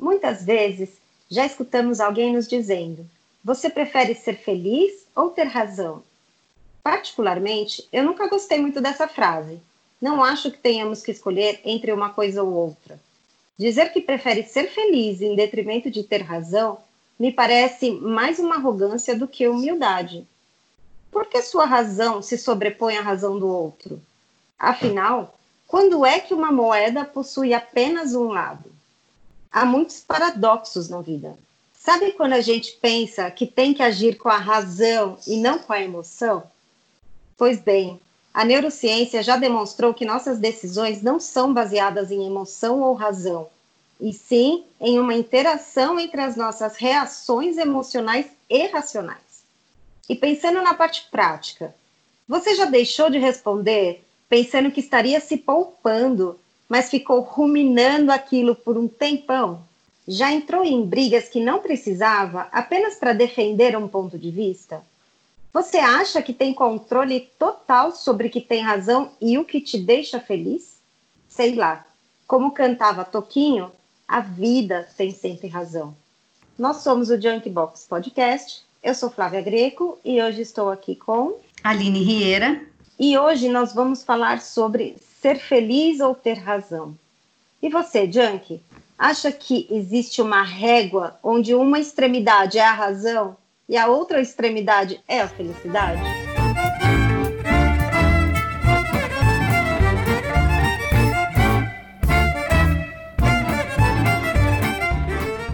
Muitas vezes já escutamos alguém nos dizendo: Você prefere ser feliz ou ter razão? Particularmente, eu nunca gostei muito dessa frase. Não acho que tenhamos que escolher entre uma coisa ou outra. Dizer que prefere ser feliz em detrimento de ter razão me parece mais uma arrogância do que humildade. Por que sua razão se sobrepõe à razão do outro? Afinal, quando é que uma moeda possui apenas um lado? Há muitos paradoxos na vida. Sabe quando a gente pensa que tem que agir com a razão e não com a emoção? Pois bem, a neurociência já demonstrou que nossas decisões não são baseadas em emoção ou razão, e sim em uma interação entre as nossas reações emocionais e racionais. E pensando na parte prática, você já deixou de responder pensando que estaria se poupando, mas ficou ruminando aquilo por um tempão? Já entrou em brigas que não precisava apenas para defender um ponto de vista? Você acha que tem controle total sobre o que tem razão e o que te deixa feliz? Sei lá. Como cantava Toquinho, a vida tem sempre razão. Nós somos o Junk Box Podcast. Eu sou Flávia Greco e hoje estou aqui com Aline Rieira. E hoje nós vamos falar sobre ser feliz ou ter razão. E você, Junk, acha que existe uma régua onde uma extremidade é a razão e a outra extremidade é a felicidade?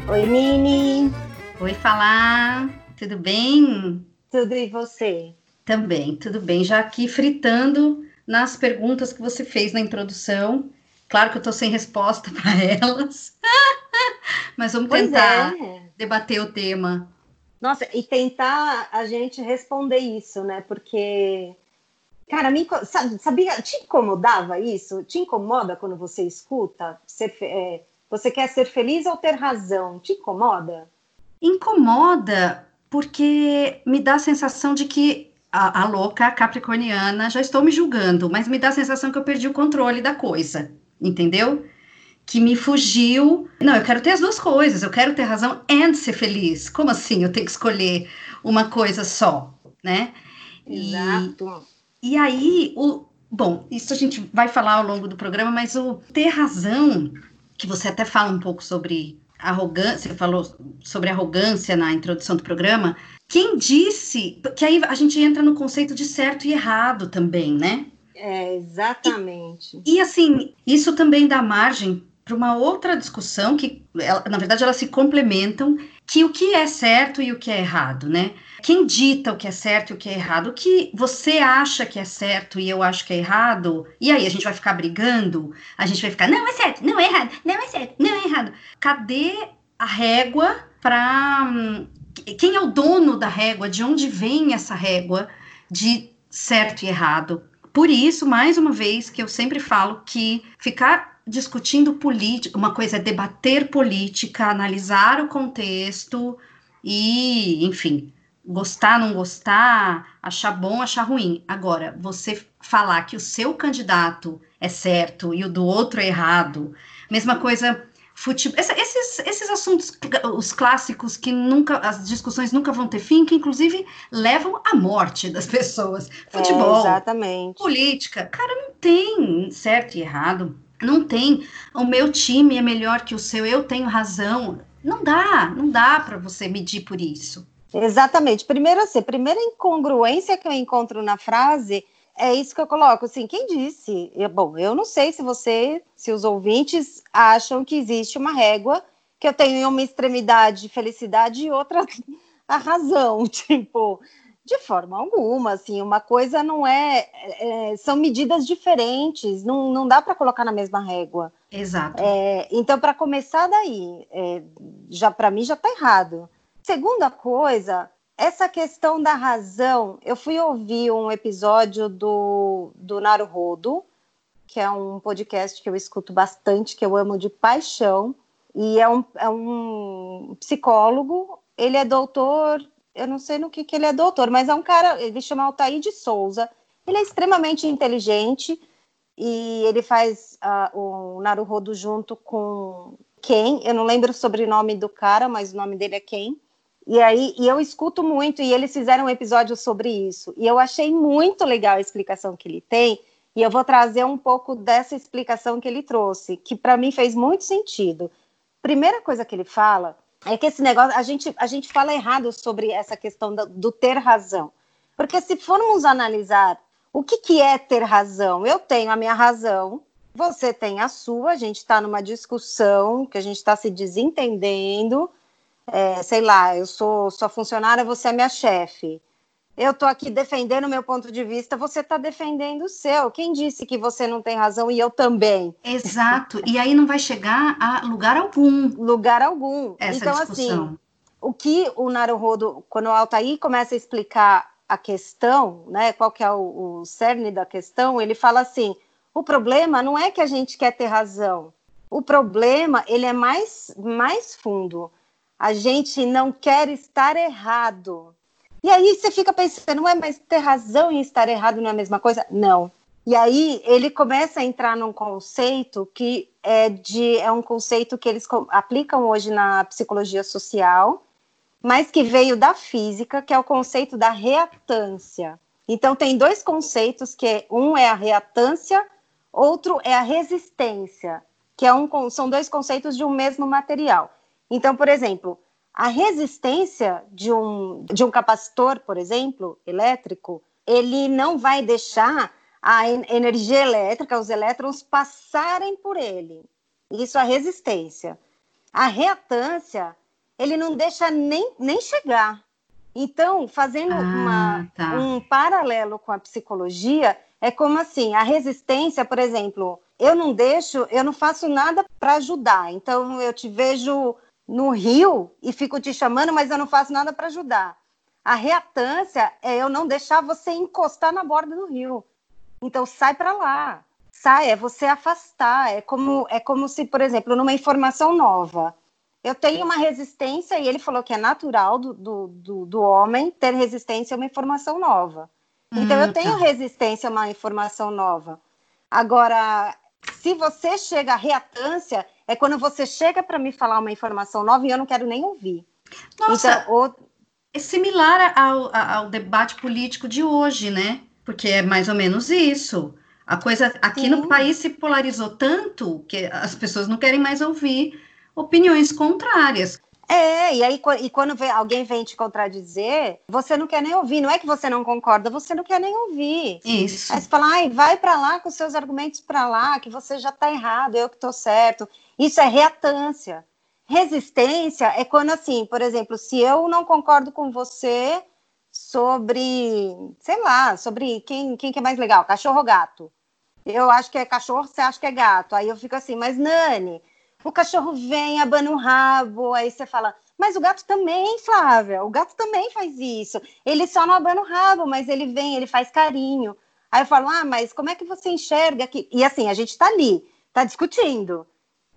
Oi, Nini. Oi, Falar. Tudo bem? Tudo e você? Também, tudo bem. Já aqui fritando nas perguntas que você fez na introdução. Claro que eu estou sem resposta para elas, mas vamos pois tentar é. debater o tema. Nossa, e tentar a gente responder isso, né? Porque, cara, me, sabia, te incomodava isso? Te incomoda quando você escuta? Ser, é, você quer ser feliz ou ter razão? Te incomoda? Incomoda porque me dá a sensação de que a, a louca capricorniana já estou me julgando, mas me dá a sensação que eu perdi o controle da coisa, entendeu? que me fugiu. Não, eu quero ter as duas coisas, eu quero ter razão e ser feliz. Como assim? Eu tenho que escolher uma coisa só, né? Exato. E, e aí, o, bom, isso a gente vai falar ao longo do programa, mas o ter razão, que você até fala um pouco sobre arrogância, você falou sobre arrogância na introdução do programa. Quem disse que aí a gente entra no conceito de certo e errado também, né? É, exatamente. E, e assim, isso também dá margem para uma outra discussão que, na verdade, elas se complementam, que o que é certo e o que é errado, né? Quem dita o que é certo e o que é errado? O que você acha que é certo e eu acho que é errado? E aí a gente vai ficar brigando? A gente vai ficar, não é certo, não é errado, não é certo, não é errado. Cadê a régua para hum, quem é o dono da régua? De onde vem essa régua de certo e errado? Por isso, mais uma vez, que eu sempre falo que ficar discutindo política, uma coisa é debater política, analisar o contexto e, enfim, gostar, não gostar, achar bom, achar ruim. Agora, você falar que o seu candidato é certo e o do outro é errado, mesma coisa futebol, esses, esses assuntos, os clássicos que nunca, as discussões nunca vão ter fim, que inclusive levam à morte das pessoas. Futebol, é, exatamente. política, cara, não tem certo e errado. Não tem. O meu time é melhor que o seu, eu tenho razão. Não dá, não dá para você medir por isso. Exatamente. Primeiro, assim, a primeira incongruência que eu encontro na frase é isso que eu coloco. Assim, quem disse? Eu, bom, eu não sei se você, se os ouvintes acham que existe uma régua que eu tenho uma extremidade de felicidade e outra a razão. Tipo, de forma alguma, assim, uma coisa não é, é são medidas diferentes, não, não dá para colocar na mesma régua. Exato. É, então, para começar daí, é, já para mim já está errado. Segunda coisa, essa questão da razão, eu fui ouvir um episódio do, do Naruhodo, que é um podcast que eu escuto bastante, que eu amo de paixão, e é um, é um psicólogo, ele é doutor eu não sei no que, que ele é doutor, mas é um cara, ele chama Altair de Souza, ele é extremamente inteligente e ele faz uh, o Naruhodo junto com Ken, eu não lembro o sobrenome do cara, mas o nome dele é Ken. E aí, e eu escuto muito, e eles fizeram um episódio sobre isso. E eu achei muito legal a explicação que ele tem, e eu vou trazer um pouco dessa explicação que ele trouxe, que para mim fez muito sentido. Primeira coisa que ele fala é que esse negócio, a gente, a gente fala errado sobre essa questão do, do ter razão. Porque se formos analisar o que, que é ter razão, eu tenho a minha razão, você tem a sua, a gente está numa discussão que a gente está se desentendendo. É, sei lá, eu sou sua funcionária, você é minha chefe. Eu estou aqui defendendo o meu ponto de vista, você está defendendo o seu. Quem disse que você não tem razão e eu também? Exato. E aí não vai chegar a lugar algum. Lugar algum. Essa então, assim, discussão. assim, o que o Naruhodo, quando o Altair começa a explicar a questão, né, qual que é o, o cerne da questão, ele fala assim, o problema não é que a gente quer ter razão. O problema, ele é mais, mais fundo. A gente não quer estar errado. E aí você fica pensando, não é mais ter razão e estar errado não é a mesma coisa? Não. E aí ele começa a entrar num conceito que é de é um conceito que eles aplicam hoje na psicologia social, mas que veio da física, que é o conceito da reatância. Então tem dois conceitos que um é a reatância Outro é a resistência, que é um, são dois conceitos de um mesmo material. Então, por exemplo, a resistência de um, de um capacitor, por exemplo, elétrico, ele não vai deixar a energia elétrica, os elétrons, passarem por ele. Isso é a resistência. A reatância, ele não deixa nem, nem chegar. Então, fazendo ah, uma, tá. um paralelo com a psicologia, é como assim, a resistência, por exemplo, eu não deixo, eu não faço nada para ajudar. Então eu te vejo no rio e fico te chamando, mas eu não faço nada para ajudar. A reatância é eu não deixar você encostar na borda do rio. Então sai para lá. Sai, é você afastar. É como, é como se, por exemplo, numa informação nova, eu tenho uma resistência, e ele falou que é natural do, do, do, do homem ter resistência a uma informação nova. Então, eu hum, tenho tá. resistência a uma informação nova. Agora, se você chega à reatância, é quando você chega para me falar uma informação nova e eu não quero nem ouvir. Nossa, então, é similar ao, ao, debate político de hoje, né? Porque é mais ou menos isso. A coisa aqui Sim. no país se polarizou tanto que as pessoas não querem mais ouvir opiniões contrárias. É, e aí e quando vem, alguém vem te contradizer, você não quer nem ouvir. Não é que você não concorda, você não quer nem ouvir. Isso. Aí você fala, ai, vai para lá com seus argumentos para lá, que você já está errado, eu que estou certo. Isso é reatância. Resistência é quando, assim, por exemplo, se eu não concordo com você sobre, sei lá, sobre quem, quem que é mais legal, cachorro ou gato. Eu acho que é cachorro, você acha que é gato. Aí eu fico assim, mas Nani, o cachorro vem, abana o rabo, aí você fala, mas o gato também, Flávia, o gato também faz isso. Ele só não abana o rabo, mas ele vem, ele faz carinho. Aí eu falo, ah, mas como é que você enxerga aqui? E assim, a gente está ali, está discutindo.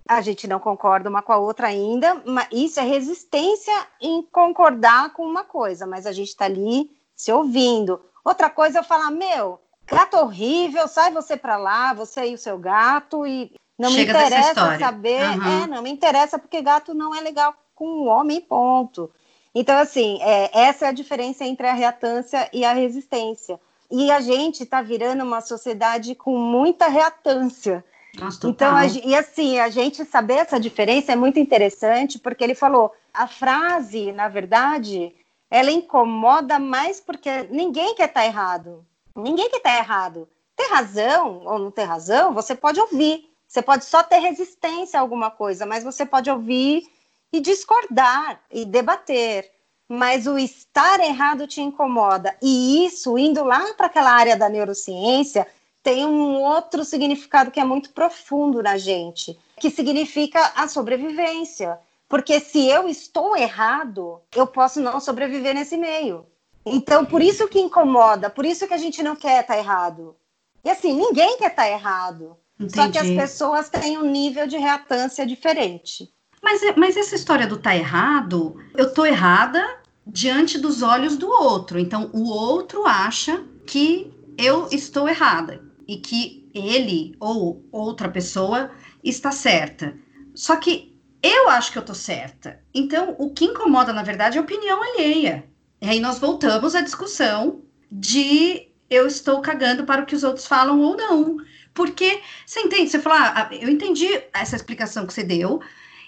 A gente não concorda uma com a outra ainda, mas isso é resistência em concordar com uma coisa, mas a gente está ali se ouvindo. Outra coisa é eu falar, meu, gato horrível, sai você para lá, você e o seu gato, e não Chega me interessa saber, uhum. é, não me interessa porque gato não é legal com o homem, ponto. Então, assim, é, essa é a diferença entre a reatância e a resistência. E a gente está virando uma sociedade com muita reatância. Nossa, então, a, e assim, a gente saber essa diferença é muito interessante, porque ele falou, a frase, na verdade, ela incomoda mais porque ninguém quer estar tá errado. Ninguém quer estar tá errado. Ter razão ou não ter razão, você pode ouvir. Você pode só ter resistência a alguma coisa, mas você pode ouvir e discordar e debater. Mas o estar errado te incomoda. E isso, indo lá para aquela área da neurociência, tem um outro significado que é muito profundo na gente, que significa a sobrevivência. Porque se eu estou errado, eu posso não sobreviver nesse meio. Então, por isso que incomoda, por isso que a gente não quer estar errado. E assim, ninguém quer estar errado. Entendi. Só que as pessoas têm um nível de reatância diferente. Mas, mas essa história do tá errado, eu tô errada diante dos olhos do outro. Então, o outro acha que eu estou errada e que ele ou outra pessoa está certa. Só que eu acho que eu tô certa. Então, o que incomoda, na verdade, é a opinião alheia. E aí nós voltamos à discussão de eu estou cagando para o que os outros falam ou não. Porque, você entende? Você falou, ah, eu entendi essa explicação que você deu,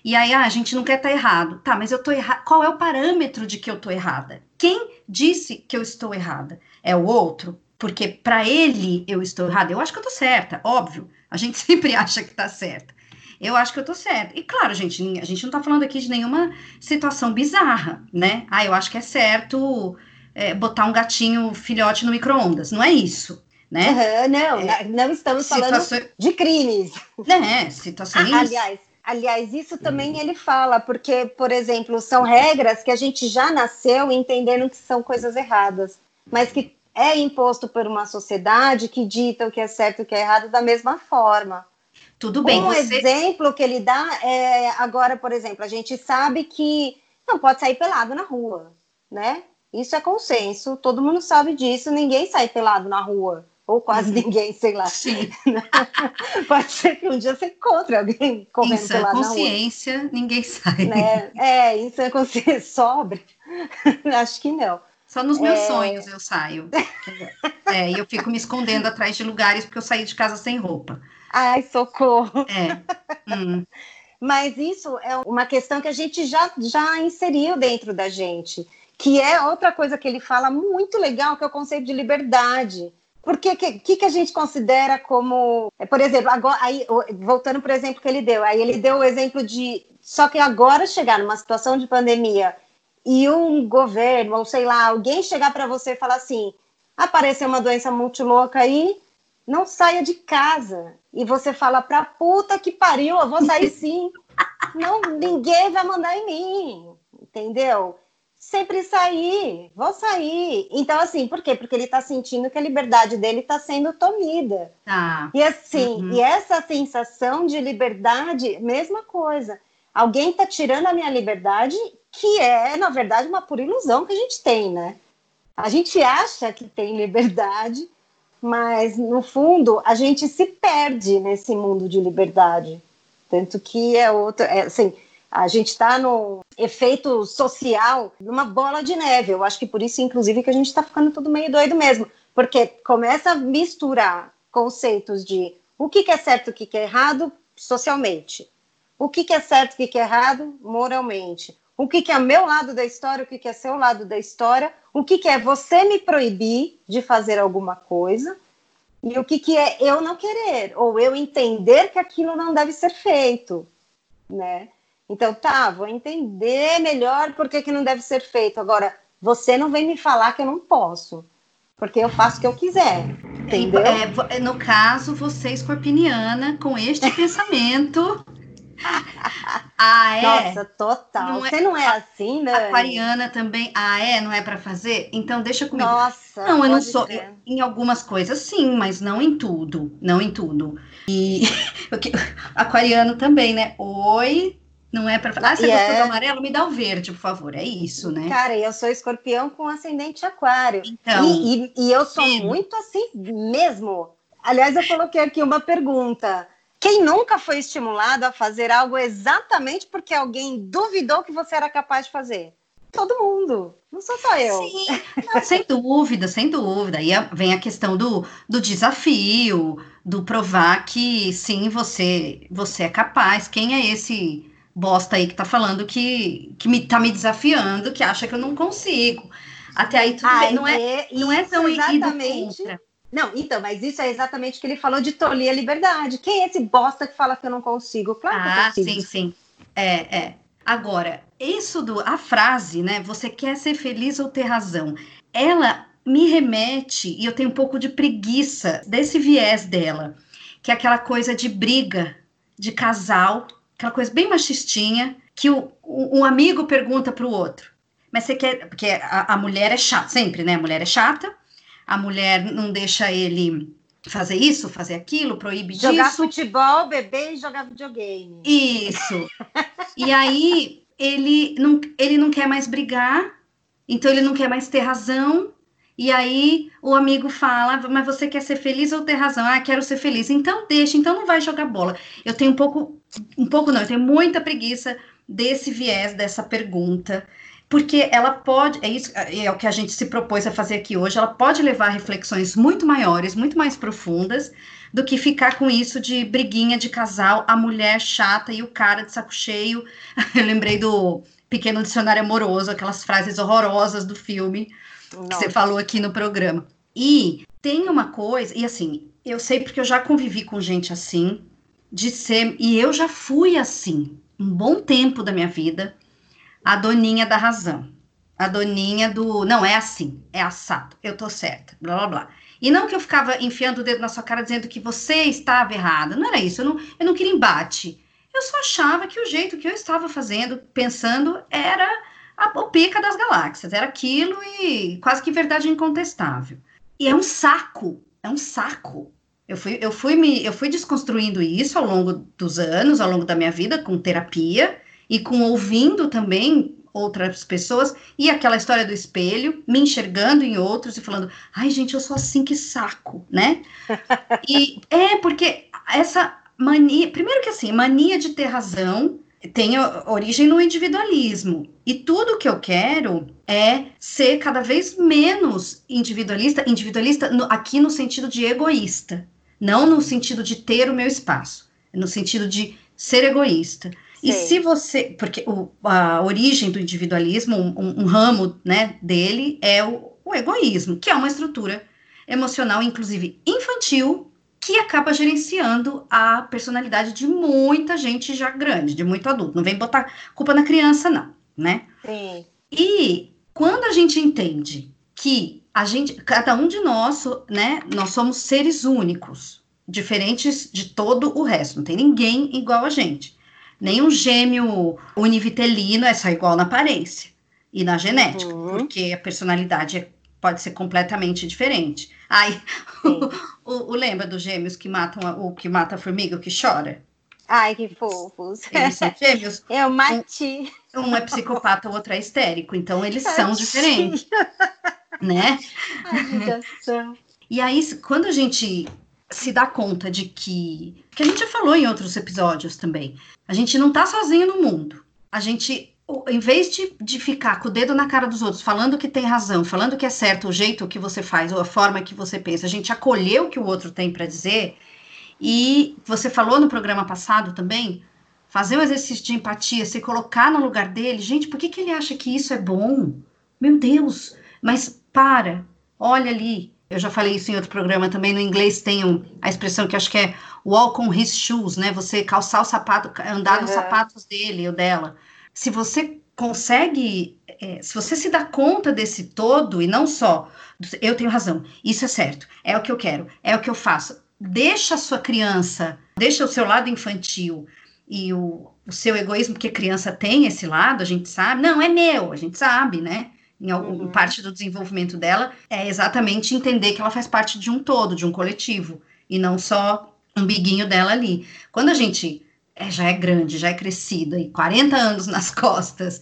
e aí ah, a gente não quer estar tá errado. Tá, mas eu tô errada. Qual é o parâmetro de que eu tô errada? Quem disse que eu estou errada? É o outro? Porque para ele eu estou errada. Eu acho que eu tô certa, óbvio. A gente sempre acha que tá certa. Eu acho que eu tô certa. E claro, gente, a gente não tá falando aqui de nenhuma situação bizarra, né? Ah, eu acho que é certo é, botar um gatinho filhote no micro-ondas. Não é isso né? Uhum, não, é, não estamos falando de crimes. Né, situações. Ah, aliás, aliás, isso também ele fala, porque, por exemplo, são regras que a gente já nasceu entendendo que são coisas erradas, mas que é imposto por uma sociedade que dita o que é certo e o que é errado da mesma forma. Tudo bem. Um você... exemplo que ele dá é agora, por exemplo, a gente sabe que não pode sair pelado na rua, né? Isso é consenso, todo mundo sabe disso, ninguém sai pelado na rua ou quase uhum. ninguém, sei lá. Sim. Pode ser que um dia você encontre alguém correndo isso, consciência, na rua. ninguém sai. Né? É, isso é consciência sobre. Acho que não. Só nos meus é... sonhos eu saio. é, e eu fico me escondendo atrás de lugares porque eu saí de casa sem roupa. Ai, socorro. É. Hum. Mas isso é uma questão que a gente já, já inseriu dentro da gente, que é outra coisa que ele fala muito legal, que é o conceito de liberdade. Porque o que, que, a gente considera como, é, por exemplo, agora, aí, voltando para o exemplo que ele deu, aí ele deu o exemplo de só que agora chegar numa situação de pandemia e um governo, ou sei lá, alguém chegar para você e falar assim: apareceu uma doença multilouca aí, não saia de casa. E você fala pra puta que pariu, eu vou sair sim. não, ninguém vai mandar em mim, entendeu? sempre sair, vou sair. Então, assim, por quê? Porque ele está sentindo que a liberdade dele está sendo tomida. Ah. E assim, uhum. e essa sensação de liberdade, mesma coisa. Alguém está tirando a minha liberdade, que é, na verdade, uma pura ilusão que a gente tem, né? A gente acha que tem liberdade, mas no fundo a gente se perde nesse mundo de liberdade. Tanto que é outro, é, assim, a gente está no efeito social numa bola de neve. Eu acho que por isso, inclusive, que a gente está ficando tudo meio doido mesmo, porque começa a misturar conceitos de o que, que é certo o que, que é errado socialmente, o que, que é certo o que, que é errado moralmente, o que, que é meu lado da história, o que, que é seu lado da história, o que, que é você me proibir de fazer alguma coisa e o que, que é eu não querer, ou eu entender que aquilo não deve ser feito, né? Então, tá, vou entender melhor por que, que não deve ser feito. Agora, você não vem me falar que eu não posso, porque eu faço o que eu quiser, entendeu? É, é, no caso, você, escorpiniana, com este pensamento. Ah, é? Nossa, total. Não é você é, não é assim, né? Aquariana também. Ah, é? Não é para fazer? Então deixa comigo. Nossa. Não, eu não sou. Eu, em algumas coisas, sim, mas não em tudo. Não em tudo. E aquariano também, né? Oi, não é para falar, ah, você yeah. gostou do amarelo? Me dá o verde, por favor. É isso, né? Cara, eu sou escorpião com ascendente aquário. Então, e, e, e eu sou muito assim mesmo. Aliás, eu coloquei aqui uma pergunta. Quem nunca foi estimulado a fazer algo exatamente porque alguém duvidou que você era capaz de fazer? Todo mundo, não sou só eu. Sim, não, sem dúvida, sem dúvida. E vem a questão do, do desafio, do provar que sim, você, você é capaz. Quem é esse bosta aí que tá falando que, que me, tá me desafiando, que acha que eu não consigo. Até aí tudo Ai, bem. Não é, não é tão exatamente. Não, então, mas isso é exatamente o que ele falou de tolir a liberdade. Quem é esse bosta que fala que eu não consigo? Claro ah, que eu ah, consigo. sim, sim. É, é. Agora, isso do a frase, né? Você quer ser feliz ou ter razão? Ela me remete e eu tenho um pouco de preguiça desse viés dela, que é aquela coisa de briga de casal aquela coisa bem machistinha, que o, um amigo pergunta para o outro, mas você quer, porque a, a mulher é chata, sempre, né? A mulher é chata, a mulher não deixa ele fazer isso, fazer aquilo, proíbe jogar disso. futebol, beber e jogar videogame. Isso. e aí ele não, ele não quer mais brigar, então ele não quer mais ter razão, E aí o amigo fala, mas você quer ser feliz ou ter razão? Ah, quero ser feliz. Então deixa, então não vai jogar bola. Eu tenho um pouco, um pouco não, eu tenho muita preguiça desse viés, dessa pergunta, porque ela pode, é isso, é o que a gente se propôs a fazer aqui hoje, ela pode levar a reflexões muito maiores, muito mais profundas, do que ficar com isso de briguinha de casal, a mulher chata e o cara de saco cheio. Eu lembrei do Pequeno Dicionário Amoroso, aquelas frases horrorosas do filme que você falou aqui no programa. E tem uma coisa, e assim, eu sei porque eu já convivi com gente assim, de ser, e eu já fui assim, um bom tempo da minha vida, a doninha da razão. A doninha do, não, é assim, é assado, eu tô certa, blá blá blá. E não que eu ficava enfiando o dedo na sua cara dizendo que você estava errada, não era isso, eu não, eu não queria embate. Eu só achava que o jeito que eu estava fazendo, pensando, era a, o pica das galáxias, era aquilo e quase que verdade incontestável. E é um saco, é um saco. Eu fui, eu fui me, eu fui desconstruindo isso ao longo dos anos, ao longo da minha vida, com terapia e com ouvindo também outras pessoas e aquela história do espelho, me enxergando em outros e falando, ai gente, eu sou assim que saco, né? e é porque essa mania, primeiro que assim, mania de ter razão tem origem no individualismo. E tudo que eu quero é ser cada vez menos individualista, individualista no, aqui no sentido de egoísta, não no sentido de ter o meu espaço, no sentido de ser egoísta. E se você, porque o, a origem do individualismo, um, um ramo né, dele é o, o egoísmo, que é uma estrutura emocional, inclusive infantil, que acaba gerenciando a personalidade de muita gente já grande, de muito adulto. Não vem botar culpa na criança, não, né? Sim. E quando a gente entende que a gente, cada um de nós, né, nós somos seres únicos, diferentes de todo o resto, não tem ninguém igual a gente. Nenhum gêmeo univitelino é só igual na aparência e na genética, uhum. porque a personalidade é pode ser completamente diferente. Ai, o, o, o, lembra dos gêmeos que matam a, o que mata a formiga, o que chora? Ai, que fofos. Eles são gêmeos. Eu mati. Um, um é psicopata, o outro é histérico, então eles são diferentes. Né? Ai, e aí, quando a gente se dá conta de que. Que a gente já falou em outros episódios também. A gente não tá sozinho no mundo. A gente em vez de, de ficar com o dedo na cara dos outros, falando que tem razão, falando que é certo o jeito que você faz ou a forma que você pensa, a gente acolher o que o outro tem para dizer. E você falou no programa passado também, fazer um exercício de empatia, se colocar no lugar dele. Gente, por que, que ele acha que isso é bom? Meu Deus, mas para, olha ali. Eu já falei isso em outro programa também. No inglês tem um, a expressão que acho que é walk on his shoes, né? Você calçar o sapato, andar uhum. nos sapatos dele ou dela se você consegue, é, se você se dá conta desse todo e não só, eu tenho razão, isso é certo, é o que eu quero, é o que eu faço. Deixa a sua criança, deixa o seu lado infantil e o, o seu egoísmo, porque criança tem esse lado, a gente sabe, não, é meu, a gente sabe, né? Em alguma uhum. parte do desenvolvimento dela, é exatamente entender que ela faz parte de um todo, de um coletivo, e não só um biguinho dela ali. Quando a gente é, já é grande, já é crescida, e 40 anos nas costas,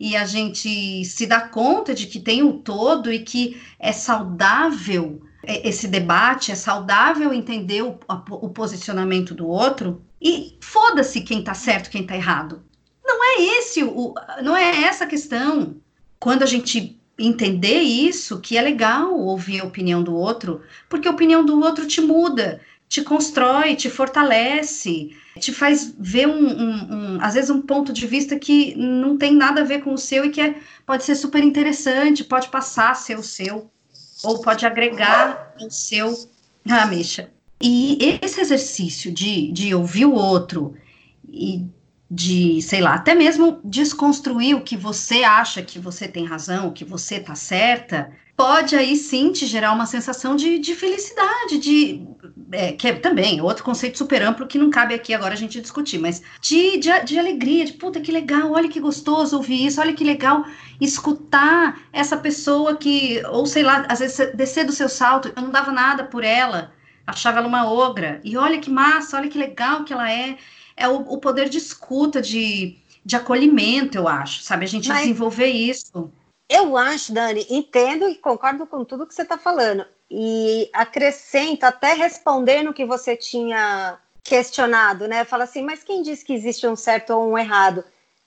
e a gente se dá conta de que tem o um todo e que é saudável é, esse debate, é saudável entender o, o posicionamento do outro, e foda-se quem tá certo, quem tá errado. Não é esse o, não é essa a questão. Quando a gente entender isso, que é legal ouvir a opinião do outro, porque a opinião do outro te muda, te constrói, te fortalece, te faz ver um, um, um, às vezes um ponto de vista que não tem nada a ver com o seu e que é, pode ser super interessante, pode passar a ser o seu, ou pode agregar o seu. Ah, Misha. E esse exercício de, de ouvir o outro e de, sei lá, até mesmo desconstruir o que você acha que você tem razão, que você tá certa, pode aí sim te gerar uma sensação de, de felicidade, de é, que é também outro conceito super amplo que não cabe aqui agora a gente discutir, mas de, de, de, alegria, de puta que legal, olha que gostoso ouvir isso, olha que legal escutar essa pessoa que, ou sei lá, às vezes descer do seu salto, eu não dava nada por ela, achava ela uma ogra, e olha que massa, olha que legal que ela é, é o, o poder de escuta, de, de acolhimento, eu acho, sabe, a gente mas... desenvolver isso. Eu acho, Dani, entendo e concordo com tudo que você está falando. E acrescento, até respondendo o que você tinha questionado, né? Fala assim, mas quem diz que existe um certo ou um errado?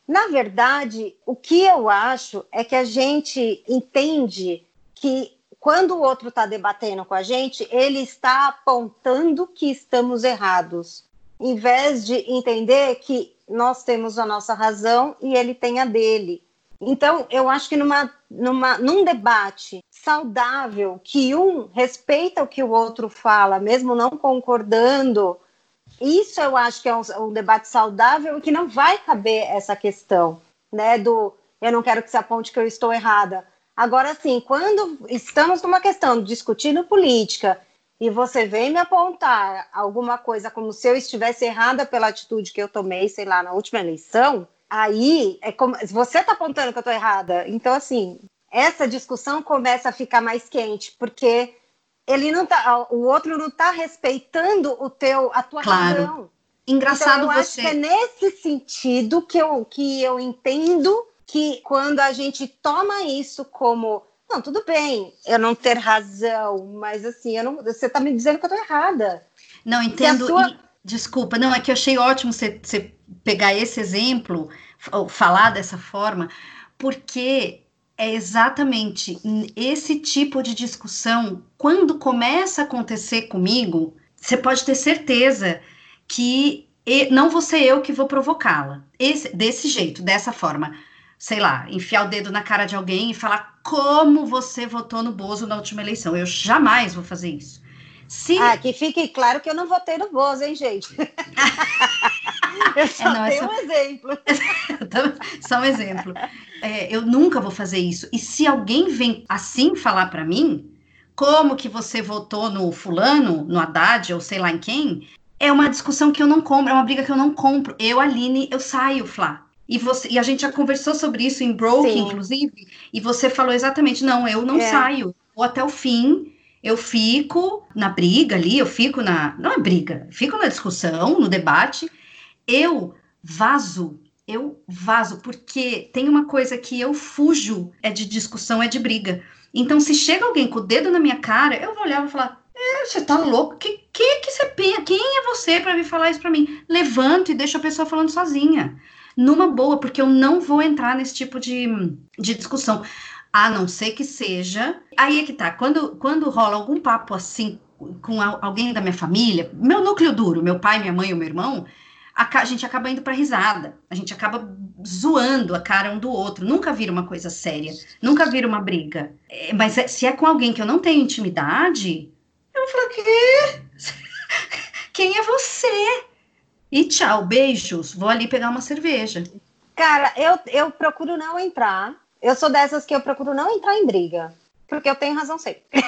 Na verdade, o que eu acho é que a gente entende que quando o outro está debatendo com a gente, ele está apontando que estamos errados, em vez de entender que nós temos a nossa razão e ele tem a dele. Então, eu acho que numa, numa, num debate saudável, que um respeita o que o outro fala, mesmo não concordando, isso eu acho que é um, um debate saudável e que não vai caber essa questão, né, do eu não quero que se aponte que eu estou errada. Agora, sim, quando estamos numa questão discutindo política e você vem me apontar alguma coisa como se eu estivesse errada pela atitude que eu tomei, sei lá, na última eleição, aí é como você está apontando que eu estou errada. Então, assim, essa discussão começa a ficar mais quente, porque ele não tá, o outro não está respeitando o teu, a tua claro. razão. Engraçado então, eu você. Acho que é nesse sentido que eu, que eu entendo que quando a gente toma isso como não, tudo bem, eu não ter razão, mas assim, eu não, você está me dizendo que eu estou errada. Não, entendo. Sua... E, desculpa, não, é que eu achei ótimo você, você pegar esse exemplo, falar dessa forma, porque é exatamente esse tipo de discussão, quando começa a acontecer comigo, você pode ter certeza que não vou ser eu que vou provocá-la. Desse jeito, dessa forma. Sei lá, enfiar o dedo na cara de alguém e falar como você votou no Bozo na última eleição. Eu jamais vou fazer isso. Se... Ah, que fique claro que eu não votei no Bozo, hein, gente? eu só é, não, tenho um exemplo. só um exemplo. É, eu nunca vou fazer isso. E se alguém vem assim falar para mim, como que você votou no fulano, no Haddad, ou sei lá em quem, é uma discussão que eu não compro, é uma briga que eu não compro. Eu, Aline, eu saio, Flá. E, você, e a gente já conversou sobre isso em Broke, inclusive, e você falou exatamente, não, eu não é. saio, vou até o fim, eu fico na briga ali, eu fico na. Não é briga, fico na discussão, no debate, eu vazo. Eu vazo, porque tem uma coisa que eu fujo é de discussão, é de briga. Então, se chega alguém com o dedo na minha cara, eu vou olhar e vou falar: é, você tá louco? Que que, que você pensa? Quem é você para vir falar isso para mim? Levanto e deixo a pessoa falando sozinha. Numa boa, porque eu não vou entrar nesse tipo de, de discussão. A não ser que seja. Aí é que tá. Quando, quando rola algum papo assim com alguém da minha família, meu núcleo duro, meu pai, minha mãe, o meu irmão, a, a gente acaba indo pra risada. A gente acaba zoando a cara um do outro. Nunca vira uma coisa séria. Nunca vira uma briga. É, mas é, se é com alguém que eu não tenho intimidade, eu falo, quê? Quem é você? E tchau, beijos. Vou ali pegar uma cerveja. Cara, eu, eu procuro não entrar eu sou dessas que eu procuro não entrar em briga, porque eu tenho razão sempre.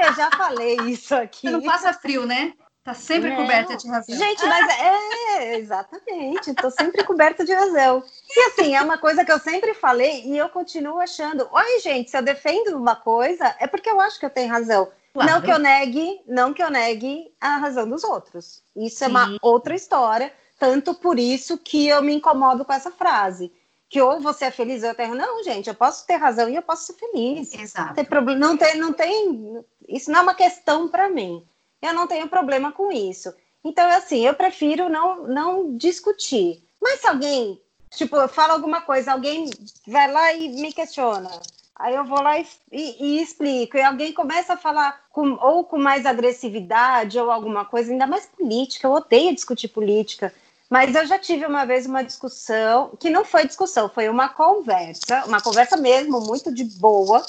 eu já falei isso aqui. Você não passa frio, né? Tá sempre não. coberta de razão. Gente, mas é, exatamente, tô sempre coberta de razão. E assim, é uma coisa que eu sempre falei e eu continuo achando. Oi, gente, se eu defendo uma coisa, é porque eu acho que eu tenho razão. Claro. Não que eu negue, não que eu negue a razão dos outros. Isso Sim. é uma outra história, tanto por isso que eu me incomodo com essa frase que ou você é feliz ou eu tenho. Não, gente, eu posso ter razão e eu posso ser feliz. Exato. Tem problema, não tem, não tem. Isso não é uma questão para mim. Eu não tenho problema com isso. Então, assim, eu prefiro não, não discutir. Mas se alguém, tipo, fala alguma coisa, alguém vai lá e me questiona. Aí eu vou lá e, e, e, explico. E alguém começa a falar com, ou com mais agressividade ou alguma coisa, ainda mais política. Eu odeio discutir política. Mas eu já tive uma vez uma discussão, que não foi discussão, foi uma conversa, uma conversa mesmo, muito de boa,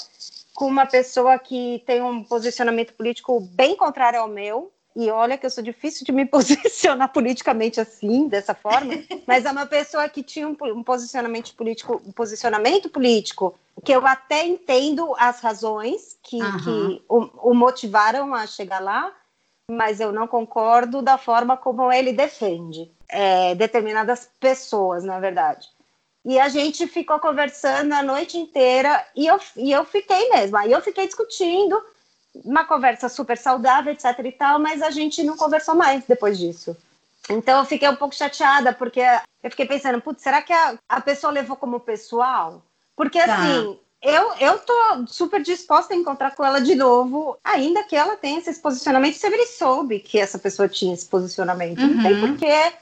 com uma pessoa que tem um posicionamento político bem contrário ao meu. E olha que eu sou difícil de me posicionar politicamente assim, dessa forma, mas é uma pessoa que tinha um, um posicionamento político, um posicionamento político que eu até entendo as razões que, uhum. que o, o motivaram a chegar lá, mas eu não concordo da forma como ele defende é, determinadas pessoas, na verdade. E a gente ficou conversando a noite inteira e eu, e eu fiquei mesmo. Aí eu fiquei discutindo, uma conversa super saudável, etc e tal, mas a gente não conversou mais depois disso. Então eu fiquei um pouco chateada, porque eu fiquei pensando, putz, será que a, a pessoa levou como pessoal? Porque tá. assim, eu, eu tô super disposta a encontrar com ela de novo, ainda que ela tenha esse posicionamento, se ele soube que essa pessoa tinha esse posicionamento. Uhum. Não tem uhum. porquê,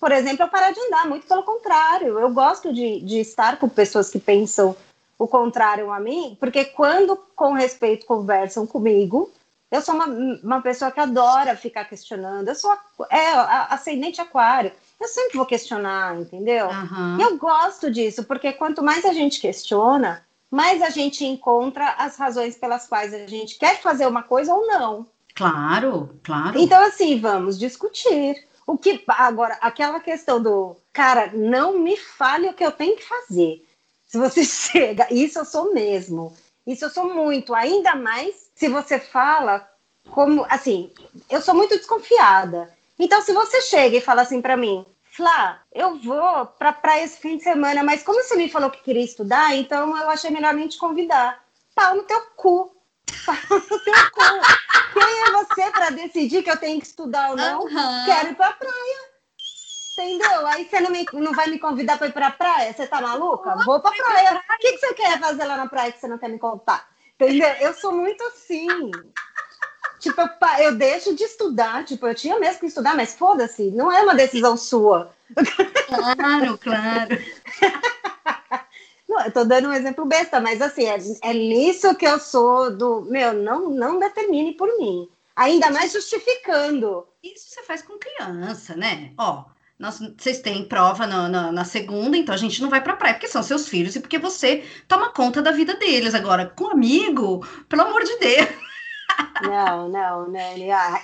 por exemplo, eu parar de andar, muito pelo contrário. Eu gosto de, de estar com pessoas que pensam o contrário a mim, porque quando com respeito conversam comigo, eu sou uma, uma pessoa que adora ficar questionando. Eu sou é, ascendente aquário. Eu sempre vou questionar, entendeu? Uhum. Eu gosto disso, porque quanto mais a gente questiona, mais a gente encontra as razões pelas quais a gente quer fazer uma coisa ou não. Claro, claro. Então, assim, vamos discutir. O que agora, aquela questão do cara, não me fale o que eu tenho que fazer. Se você chega, isso eu sou mesmo. Isso eu sou muito, ainda mais se você fala como, assim, eu sou muito desconfiada. Então, se você chega e fala assim para mim, Flá, eu vou para praia esse fim de semana, mas como você me falou que queria estudar, então eu achei melhor nem te convidar. Pau no teu cu. Pau no teu cu. Quem é você para decidir que eu tenho que estudar ou não? Uhum. Quero ir pra praia. Entendeu? Aí você não, me, não vai me convidar para ir pra praia? Você tá maluca? Vou pra praia. O que, que você quer fazer lá na praia que você não quer me contar? Entendeu? Eu sou muito assim. Tipo, eu, eu deixo de estudar, tipo, eu tinha mesmo que estudar, mas foda-se, não é uma decisão sua. Claro, claro. Não, eu tô dando um exemplo besta, mas assim, é, é nisso que eu sou do, meu, não, não determine por mim. Ainda mais justificando. Isso você faz com criança, né? Ó, nós, vocês têm prova na, na, na, segunda, então a gente não vai pra praia, porque são seus filhos e porque você toma conta da vida deles. Agora, com amigo, pelo amor de Deus. Não, não, não.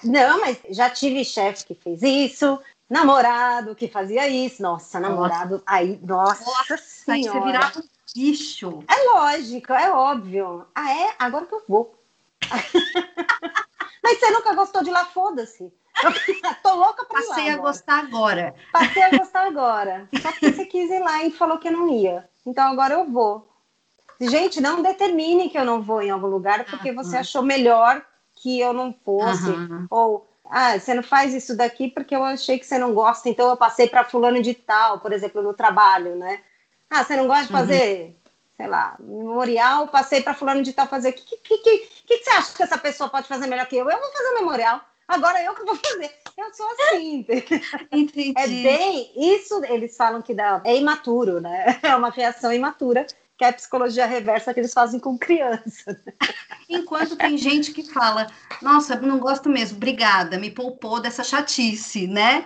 Não, mas já tive chefe que fez isso, namorado que fazia isso. Nossa, namorado. Nossa. Aí, nossa, nossa senhora. Aí você virava um bicho. É lógico, é óbvio. Ah, é? Agora que eu vou. mas você nunca gostou de lá, foda-se. Tô louca pra Passei ir lá. a agora. gostar agora. Passei a gostar agora. Só que você quis ir lá e falou que não ia. Então agora eu vou. Gente, não determine que eu não vou em algum lugar porque você achou melhor que eu não fosse. Ou, ah, você não faz isso daqui porque eu achei que você não gosta, então eu passei para fulano de tal, por exemplo, no trabalho, né? Ah, você não gosta de uhum. fazer, uhum. sei lá, memorial, passei para fulano de tal fazer. O que, que, que, que, você acha que essa pessoa pode fazer melhor que eu? Eu vou fazer memorial. Agora eu que vou fazer. Eu sou assim. Entendi. É bem. Isso eles falam que dá, é imaturo, né? É uma reação imatura que é a psicologia reversa que eles fazem com criança. Enquanto tem gente que fala, nossa, não gosto mesmo, obrigada, me poupou dessa chatice, né?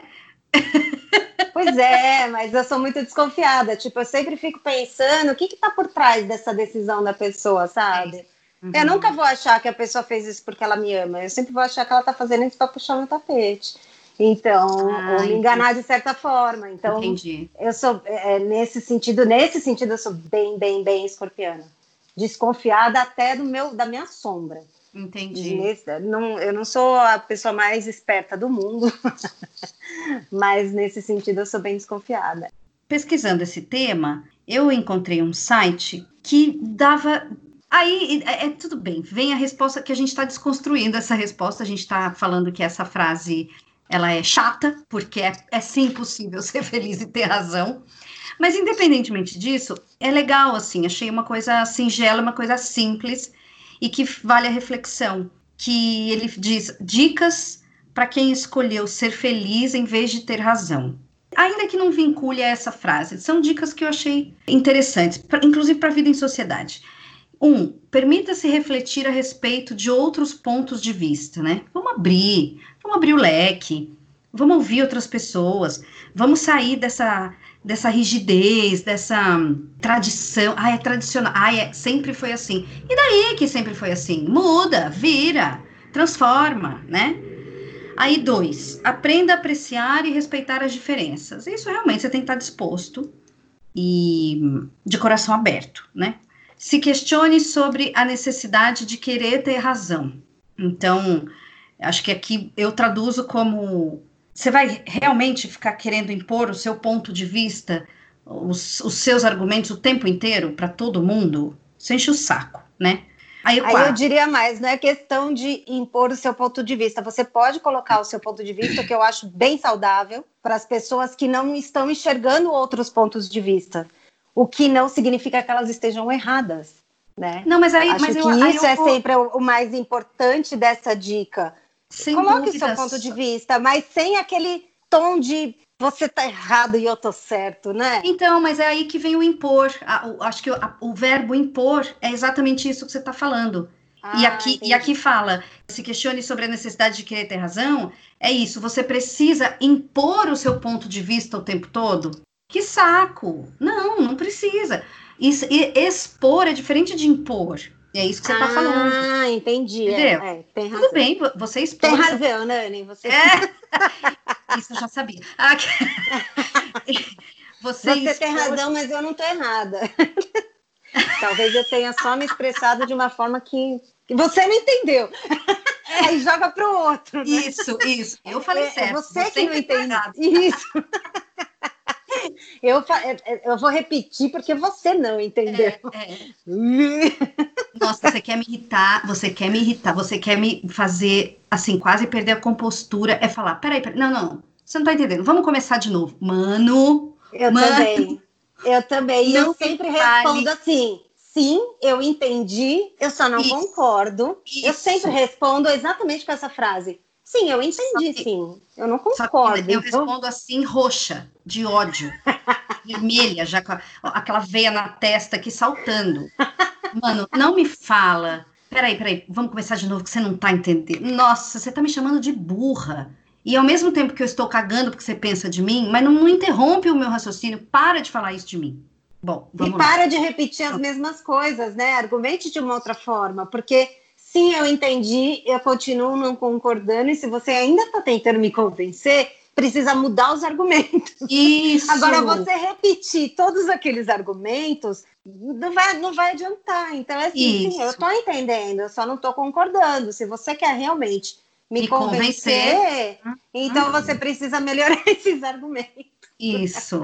Pois é, mas eu sou muito desconfiada. Tipo, eu sempre fico pensando o que está por trás dessa decisão da pessoa, sabe? Uhum. Eu nunca vou achar que a pessoa fez isso porque ela me ama. Eu sempre vou achar que ela está fazendo isso para puxar meu tapete. Então, ah, ou me enganar de certa forma. Então, entendi. eu sou, é, nesse sentido, nesse sentido, eu sou bem, bem, bem escorpiana. Desconfiada até do meu, da minha sombra. Entendi. Nesse, não, eu não sou a pessoa mais esperta do mundo, mas nesse sentido eu sou bem desconfiada. Pesquisando esse tema, eu encontrei um site que dava Aí é, é, tudo bem, vem a resposta que a gente está desconstruindo essa resposta. A gente está falando que essa frase ela é chata, porque é, é sim possível ser feliz e ter razão. Mas independentemente disso, é legal, assim, achei uma coisa singela, uma coisa simples e que vale a reflexão. Que ele diz dicas para quem escolheu ser feliz em vez de ter razão. Ainda que não vincule a essa frase, são dicas que eu achei interessantes, pra, inclusive para a vida em sociedade. Um, permita-se refletir a respeito de outros pontos de vista, né? Vamos abrir, vamos abrir o leque, vamos ouvir outras pessoas, vamos sair dessa dessa rigidez, dessa tradição. Ah, é tradicional. Ah, é, sempre foi assim. E daí que sempre foi assim? Muda, vira, transforma, né? Aí, dois, aprenda a apreciar e respeitar as diferenças. Isso realmente você tem que estar disposto e de coração aberto, né? Se questione sobre a necessidade de querer ter razão. Então, Acho que aqui eu traduzo como você vai realmente ficar querendo impor o seu ponto de vista, os, os seus argumentos o tempo inteiro para todo mundo? Você enche o saco, né? Aí, Aí eu diria mais, não é questão de impor o seu ponto de vista. Você pode colocar o seu ponto de vista, que eu acho bem saudável, para as pessoas que não estão enxergando outros pontos de vista. O que não significa que elas estejam erradas. Né? Não, mas aí, acho mas que eu, isso é sempre o mais importante dessa dica. Sem Coloque o seu ponto de vista, mas sem aquele tom de você tá errado e eu tô certo, né? Então, mas é aí que vem o impor. acho que o, o, verbo impor é exatamente isso que você está falando. Ah, e, aqui, e aqui fala: se questione sobre a necessidade de querer ter razão, é isso, você precisa impor o seu ponto de vista o tempo todo? Que saco! Não, não precisa. Isso, expor é diferente de impor. É isso que você está ah, falando. Ah, entendi. É, Entendeu? É, tem razão. Tudo bem, você expõe. Tem razão, Nani. Você... É. Isso eu já sabia. Ah, você, você tem razão, mas eu não estou errada. Talvez eu tenha só me expressado de uma forma que, que você não entendeu. É. Aí joga para o outro. Né? Isso, isso. Eu falei é, certo. É você, você que não entende. Isso. Eu, eu vou repetir porque você não entendeu. É, é. Nossa, você quer me irritar, você quer me irritar, você quer me fazer, assim, quase perder a compostura. É falar, peraí, peraí, não, não, você não tá entendendo, vamos começar de novo. Mano, eu mano, também, eu também, e eu sempre respondo assim, sim, eu entendi, eu só não Isso. concordo. Isso. Eu sempre respondo exatamente com essa frase. Sim, eu entendi, que, sim. Eu não concordo. eu então... respondo assim, roxa, de ódio, vermelha, já com a, aquela veia na testa aqui saltando. Mano, não me fala. Peraí, peraí, vamos começar de novo, que você não tá entendendo. Nossa, você tá me chamando de burra. E ao mesmo tempo que eu estou cagando porque você pensa de mim, mas não, não interrompe o meu raciocínio, para de falar isso de mim. Bom, vamos E lá. para de repetir as mesmas coisas, né? Argumente de uma outra forma, porque sim, eu entendi, eu continuo não concordando, e se você ainda está tentando me convencer, precisa mudar os argumentos. Isso. Agora, você repetir todos aqueles argumentos não vai, não vai adiantar. Então, é assim, sim, eu estou entendendo, eu só não estou concordando. Se você quer realmente me, me convencer, convencer, então hum. você precisa melhorar esses argumentos. Isso.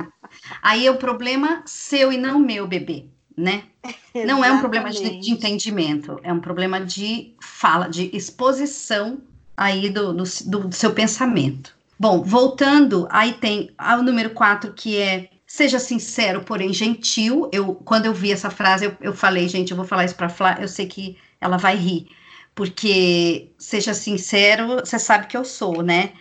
Aí é o problema seu e não meu, bebê, né? Não é um problema de, de, entendimento, é um problema de fala, de exposição aí do, do, do seu pensamento. Bom, voltando, aí tem o número 4, que é seja sincero, porém gentil. Eu, quando eu vi essa frase, eu, eu falei, gente, eu vou falar isso para Flá, eu sei que ela vai rir, porque seja sincero, você sabe que eu sou, né?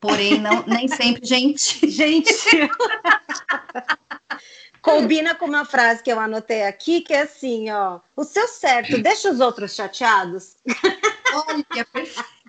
Porém, não, nem sempre gentil. Gentil. Combina com uma frase que eu anotei aqui, que é assim, ó, o seu certo deixa os outros chateados. Olha, perfeito.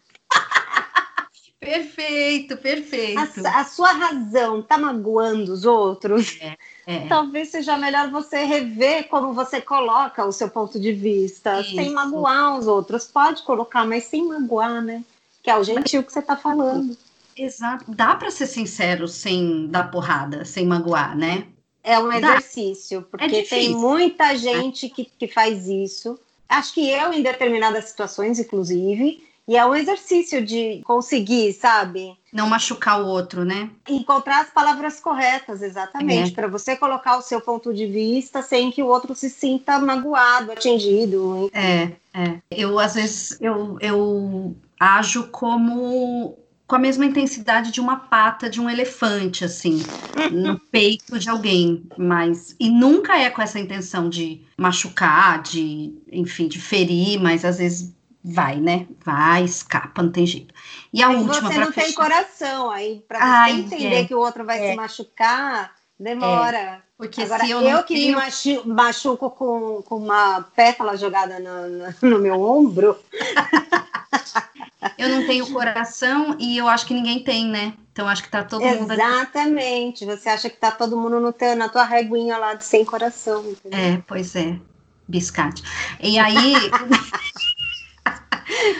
Perfeito, perfeito. A, a, sua razão tá magoando os outros? É, é. Talvez seja melhor você rever como você coloca o seu ponto de vista, Isso. sem magoar os outros. Pode colocar, mas sem magoar, né? Que é o gentil que você tá falando. Exato. Dá para ser sincero sem dar porrada, sem magoar, né? É um exercício, Dá. porque é tem muita gente que, que faz isso. Acho que eu, em determinadas situações, inclusive, e é um exercício de conseguir, sabe? Não machucar o outro, né? Encontrar as palavras corretas, exatamente, é. para você colocar o seu ponto de vista sem que o outro se sinta magoado, atingido. Enfim. É, é. Eu, às vezes, eu, eu ajo como com a mesma intensidade de uma pata de um elefante, assim, no peito de alguém, mas e nunca é com essa intenção de machucar, de, enfim, de ferir, mas às vezes vai, né? Vai, escapa, não tem jeito. E a Mas última você não fechar... tem coração aí para você Ai, entender é, que o outro vai é. se machucar, demora. É, porque Agora, eu, eu que tenho... me machuco com, com uma pétala jogada no, no meu ombro. eu não tenho coração e eu acho que ninguém tem, né? Então acho que tá todo mundo. Exatamente. Você acha que tá todo mundo no teu, na tua reguinha lá de sem coração. Entendeu? É, pois é. Biscate. E aí.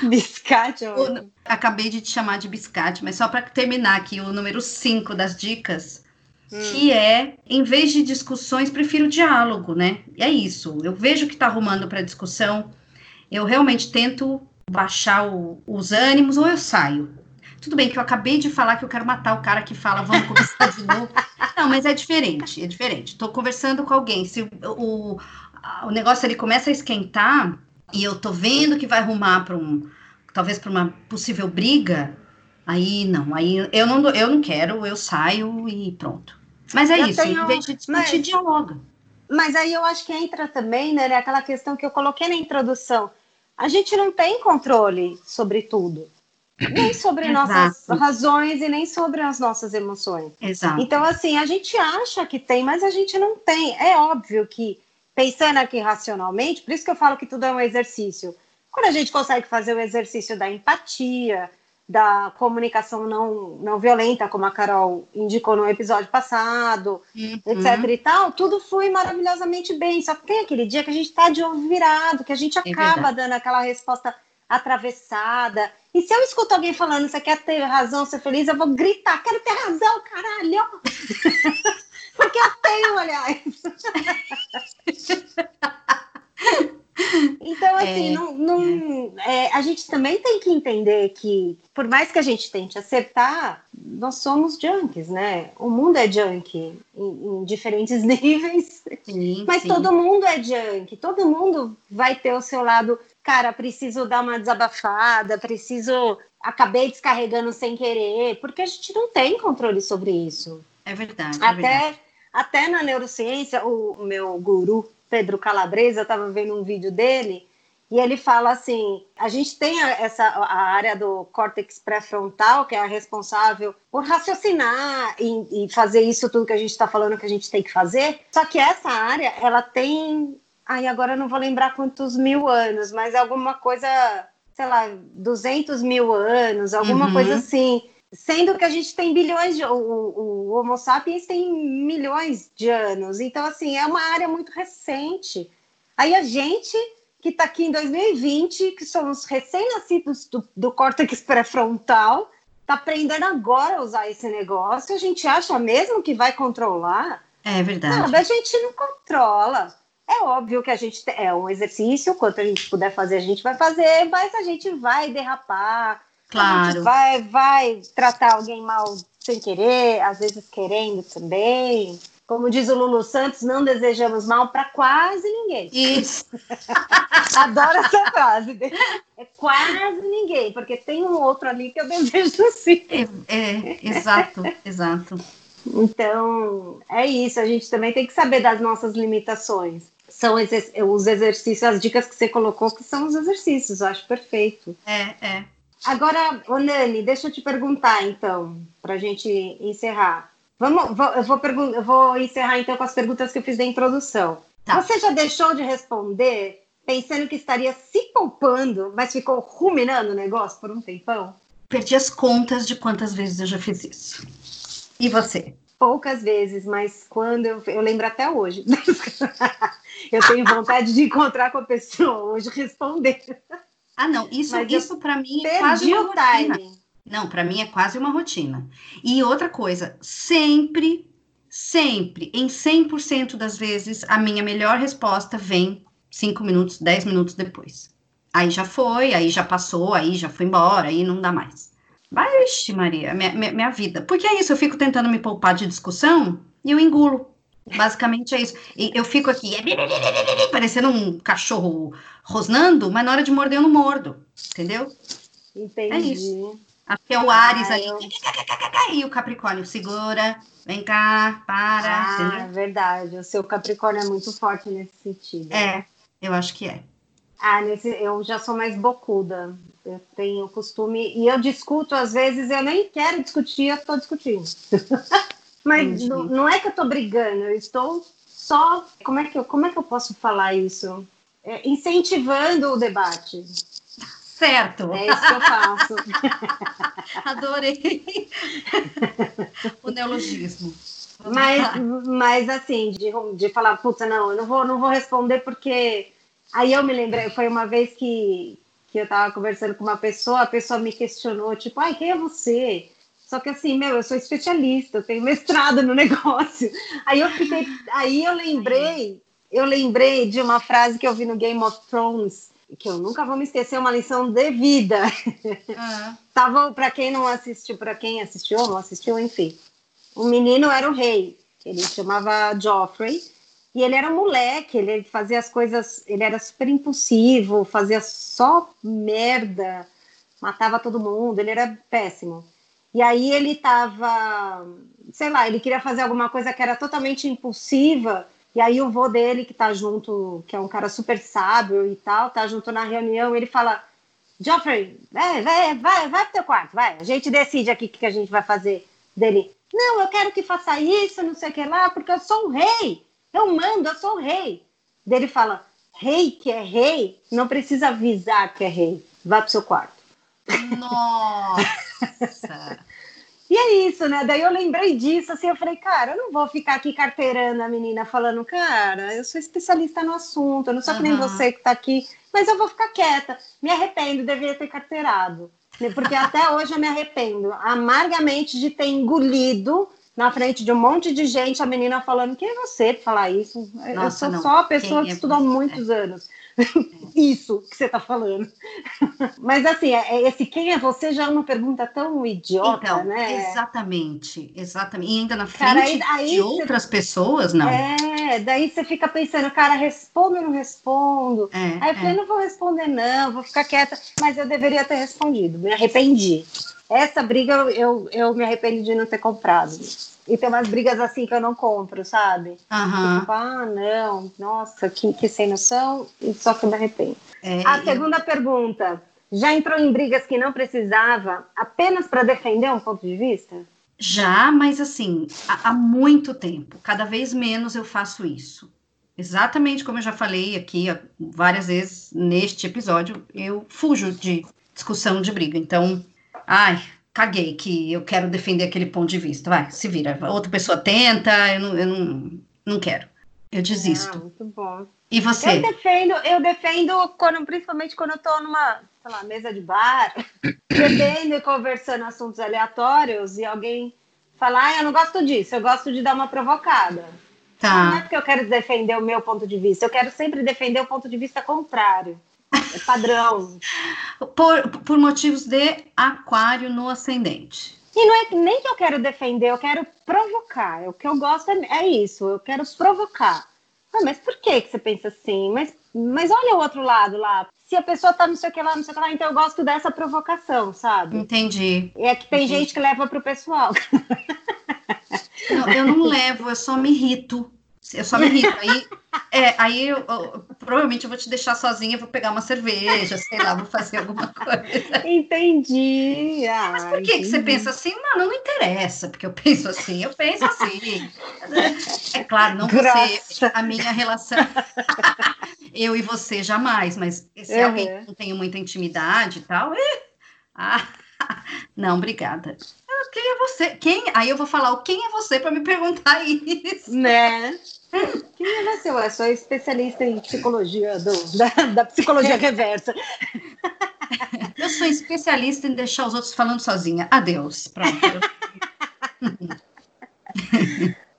biscate. O, acabei de te chamar de biscate, mas só para terminar aqui o número 5 das dicas, hum. que é, em vez de discussões, prefiro diálogo, né? E é isso. Eu vejo que está arrumando para discussão, eu realmente tento baixar o, os ânimos ou eu saio. Tudo bem que eu acabei de falar que eu quero matar o cara que fala, vamos conversar de novo. Não, mas é diferente, é diferente. Estou conversando com alguém, se o, o negócio ele começa a esquentar, e eu tô vendo que vai arrumar para um, talvez para uma possível briga, aí não, aí eu não, eu não quero, eu saio e pronto. Mas é eu isso, tenho, em vez de discutir, mas, dialoga. Mas aí eu acho que entra também, né, aquela questão que eu coloquei na introdução. A gente não tem controle sobre tudo. Nem sobre nossas razões e nem sobre as nossas emoções. Exato. Então, assim, a gente acha que tem, mas a gente não tem. É óbvio que pensando aqui racionalmente, por isso que eu falo que tudo é um exercício. Quando a gente consegue fazer o exercício da empatia, da comunicação não, não violenta, como a Carol indicou no episódio passado, uhum. etc e tal, tudo foi maravilhosamente bem. Só que tem aquele dia que a gente está de ovo virado, que a gente é acaba é dando aquela resposta atravessada. E se eu escuto alguém falando, você quer ter razão, ser feliz, eu vou gritar, quero ter razão, caralho! Porque eu tenho, aliás. Então, assim, é, não, não é. É, a gente também tem que entender que, por mais que a gente tente acertar, nós somos junkies, né? O mundo é junk em, em diferentes níveis, sim, mas sim. todo mundo é junk, todo mundo vai ter o seu lado. Cara, preciso dar uma desabafada, preciso. Acabei descarregando sem querer, porque a gente não tem controle sobre isso. É verdade. É até, verdade. até na neurociência, o meu guru Pedro Calabresa, eu estava vendo um vídeo dele, e ele fala assim: a gente tem essa a área do córtex pré-frontal, que é a responsável por raciocinar e, e fazer isso tudo que a gente está falando que a gente tem que fazer. Só que essa área, ela tem. Ai, agora eu não vou lembrar quantos mil anos, mas é alguma coisa, sei lá, 200 mil anos, alguma uhum. coisa assim. Sendo que a gente tem bilhões de. O, o, Homo sapiens tem milhões de anos. Então, assim, é uma área muito recente. Aí a gente, que está aqui em 2020, que somos recém-nascidos do, do córtex pré-frontal, está aprendendo agora a usar esse negócio. A gente acha mesmo que vai controlar. É verdade. Não, a gente não controla. É óbvio que a gente é um exercício, quanto a gente puder fazer, a gente vai fazer, mas a gente vai derrapar Claro. vai, vai tratar alguém mal sem querer, às vezes querendo também. Como diz o Lulu Santos, não desejamos mal para quase ninguém. Isso. Adoro essa frase. É quase ninguém, porque tem um outro ali que eu desejo sim. É, é exato, exato. Então, é isso. A gente também tem que saber das nossas limitações. São os exercícios, as dicas que você colocou, que são os exercícios. Eu acho perfeito. É, é. Agora, Nani, deixa eu te perguntar, então, para a gente encerrar. Vamos, vou, eu, vou eu vou encerrar, então, com as perguntas que eu fiz da introdução. Tá. Você já deixou de responder pensando que estaria se poupando, mas ficou ruminando o negócio por um tempão? Perdi as contas de quantas vezes eu já fiz isso. E você? Poucas vezes, mas quando eu, eu lembro até hoje. eu tenho vontade de encontrar com a pessoa hoje responder. Ah, não, isso, isso para mim é quase uma rotina. Timing. Não, para mim é quase uma rotina. E outra coisa, sempre, sempre, em 100% das vezes, a minha melhor resposta vem 5 minutos, 10 minutos depois. Aí já foi, aí já passou, aí já foi embora, aí não dá mais. Vixe, Maria, minha, minha, minha vida. Porque é isso, eu fico tentando me poupar de discussão e eu engulo. Basicamente é isso. E eu fico aqui, parecendo um cachorro rosnando, mas na hora de morder eu não mordo, entendeu? Entendi. É isso. Acho que é o Ares ah, aí. Eu... E o Capricórnio segura, vem cá, para. Ah, é verdade. O seu Capricórnio é muito forte nesse sentido. É, eu acho que é. Ah, nesse, eu já sou mais bocuda. Eu tenho costume. E eu discuto, às vezes, eu nem quero discutir, eu estou discutindo. Mas não, não, é que eu estou brigando, eu estou só. Como é que eu, como é que eu posso falar isso? É, incentivando o debate. Certo. É isso que eu faço. Adorei o neologismo. Mas, mas assim, de, de falar, puta, não, eu não vou, não vou responder porque. Aí eu me lembrei, foi uma vez que, que eu estava conversando com uma pessoa, a pessoa me questionou, tipo, ai, quem é você? Só que assim, meu, eu sou especialista, eu tenho mestrado no negócio. Aí eu fiquei, aí eu lembrei, eu lembrei de uma frase que eu vi no Game of Thrones, que eu nunca vou me esquecer, uma lição de vida. Uhum. Tava, para quem não assistiu, para quem assistiu, não assistiu, enfim. O menino era o rei, ele chamava Joffrey, E ele era um moleque, ele fazia as coisas, ele era super impulsivo, fazia só merda, matava todo mundo, ele era péssimo. E aí ele tava, sei lá, ele queria fazer alguma coisa que era totalmente impulsiva, e aí o vô dele, que tá junto, que é um cara super sábio e tal, tá junto na reunião, ele fala: Geoffrey, vai, vai, vai, vai pro teu quarto, vai. A gente decide aqui o que a gente vai fazer dele. Não, eu quero que faça isso, não sei o que lá, porque eu sou o rei. Eu mando, eu sou o rei. Dele fala: rei que é rei, não precisa avisar que é rei. Vai pro seu quarto. Nossa! e é isso, né? Daí eu lembrei disso, assim, eu falei, cara, eu não vou ficar aqui carteirando a menina falando, cara, eu sou especialista no assunto, eu não sou uhum. que nem você que tá aqui, mas eu vou ficar quieta. Me arrependo, devia ter carteirado. Porque até hoje eu me arrependo amargamente de ter engolido na frente de um monte de gente, a menina falando, quem é você para falar isso? Nossa, eu sou não. só a pessoa Quem que é estudou muitos é. anos. isso que você está falando. Mas assim, é, é, esse quem é você já é uma pergunta tão idiota, então, né? Exatamente, exatamente. E ainda na frente cara, aí, aí de outras pessoas, não. É, daí você fica pensando, cara, respondo ou não respondo? É, aí eu falei, é. não vou responder, não, vou ficar quieta, mas eu deveria ter respondido, me arrependi. Essa briga eu, eu, eu me arrependo de não ter comprado. E tem umas brigas assim que eu não compro, sabe? Uhum. Tipo, ah, não, nossa, que, que sem noção, e só que me arrependo. É, a segunda eu... pergunta: já entrou em brigas que não precisava apenas para defender um ponto de vista? Já, mas assim, há, há muito tempo. Cada vez menos eu faço isso. Exatamente como eu já falei aqui várias vezes neste episódio, eu fujo de discussão de briga. Então, ai, caguei que eu quero defender aquele ponto de vista. Vai, se vira. Outra pessoa tenta, eu não, eu não, não quero. Eu desisto. Ah, muito bom. E você? Eu defendo, eu defendo quando, principalmente quando eu tô numa, sei lá, mesa de bar, bebendo e conversando assuntos aleatórios e alguém falar, ah, eu não gosto disso, eu gosto de dar uma provocada. Tá. Não é porque eu quero defender o meu ponto de vista, eu quero sempre defender o ponto de vista contrário. É padrão. por, por motivos de aquário no ascendente. E não é nem que eu quero defender, eu quero provocar. O que eu gosto é, é isso, eu quero provocar. Ah, mas por que, que você pensa assim? Mas, mas olha o outro lado lá. Se a pessoa tá não sei o que lá, não sei o que lá, então eu gosto dessa provocação, sabe? Entendi. E é que tem Entendi. gente que leva pro pessoal. Não, eu não levo, eu só me irrito. Eu só me irrito. Aí, é, aí eu, eu, provavelmente eu vou te deixar sozinha, vou pegar uma cerveja, sei lá, vou fazer alguma coisa. Entendi. Mas por que, que você pensa assim? Mano, não interessa, porque eu penso assim, eu penso assim. É claro, não você, a minha relação. eu e você jamais, mas se uhum. alguém não tem muita intimidade e tal, ah, não, obrigada quem é você? Quem? Aí eu vou falar o quem é você para me perguntar isso. Né? Quem é você? Eu sou especialista em psicologia do, da, da psicologia reversa. Eu sou especialista em deixar os outros falando sozinha. Adeus. Pronto.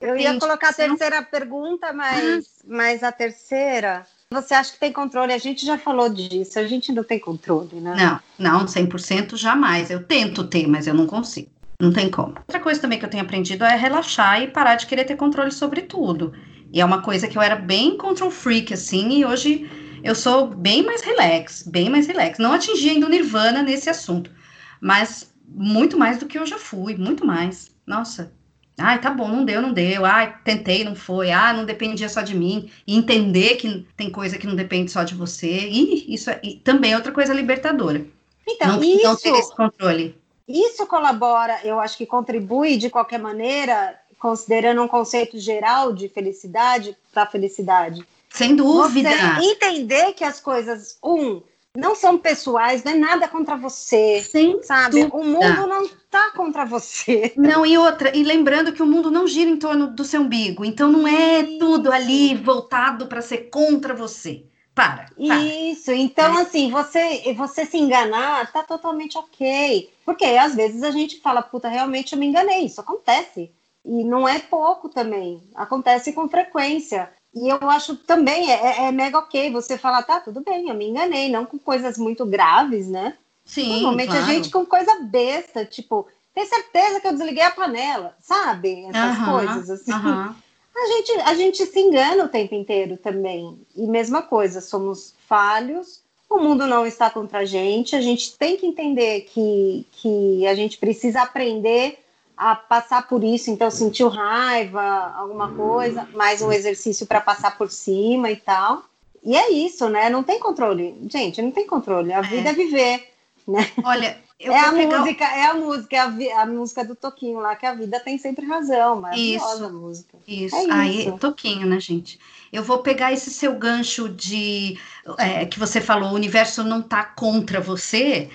Eu ia colocar a terceira pergunta, mas, mas a terceira você acha que tem controle? A gente já falou disso, a gente não tem controle, né? Não, não, 100% jamais. Eu tento ter, mas eu não consigo. Não tem como. Outra coisa também que eu tenho aprendido é relaxar e parar de querer ter controle sobre tudo. E é uma coisa que eu era bem control freak, assim, e hoje eu sou bem mais relax, bem mais relax. Não atingi ainda o nirvana nesse assunto, mas muito mais do que eu já fui, muito mais. Nossa. Ai, tá bom, não deu, não deu. Ai, tentei, não foi. Ah, não dependia só de mim. E entender que tem coisa que não depende só de você. E isso é, e também é outra coisa libertadora. Então, não, isso... não ter esse controle. Isso colabora, eu acho que contribui de qualquer maneira, considerando um conceito geral de felicidade para felicidade. Sem dúvida. Você entender que as coisas, um, não são pessoais, não é nada contra você. Sem sabe? Dúvida. O mundo não está contra você. Não, e outra, e lembrando que o mundo não gira em torno do seu umbigo, então não é tudo ali voltado para ser contra você. Para, para. Isso, então é. assim, você, você se enganar tá totalmente ok. Porque às vezes a gente fala, puta, realmente eu me enganei, isso acontece. E não é pouco também, acontece com frequência. E eu acho também, é, é, é mega ok você falar, tá, tudo bem, eu me enganei, não com coisas muito graves, né? Sim, Normalmente claro. a gente com coisa besta, tipo, tem certeza que eu desliguei a panela, sabe? Essas coisas assim. A gente, a gente se engana o tempo inteiro também. E mesma coisa, somos falhos, o mundo não está contra a gente, a gente tem que entender que, que a gente precisa aprender a passar por isso, então sentiu raiva, alguma coisa, mais um exercício para passar por cima e tal. E é isso, né? Não tem controle. Gente, não tem controle. A vida é, é viver, né? Olha, é a música, é a música, é a, a, música do Toquinho lá, que a vida tem sempre razão, maravilhosa isso, a música. Isso, é aí, isso. Toquinho, né, gente? Eu vou pegar esse seu gancho de é, que você falou, o universo não tá contra você,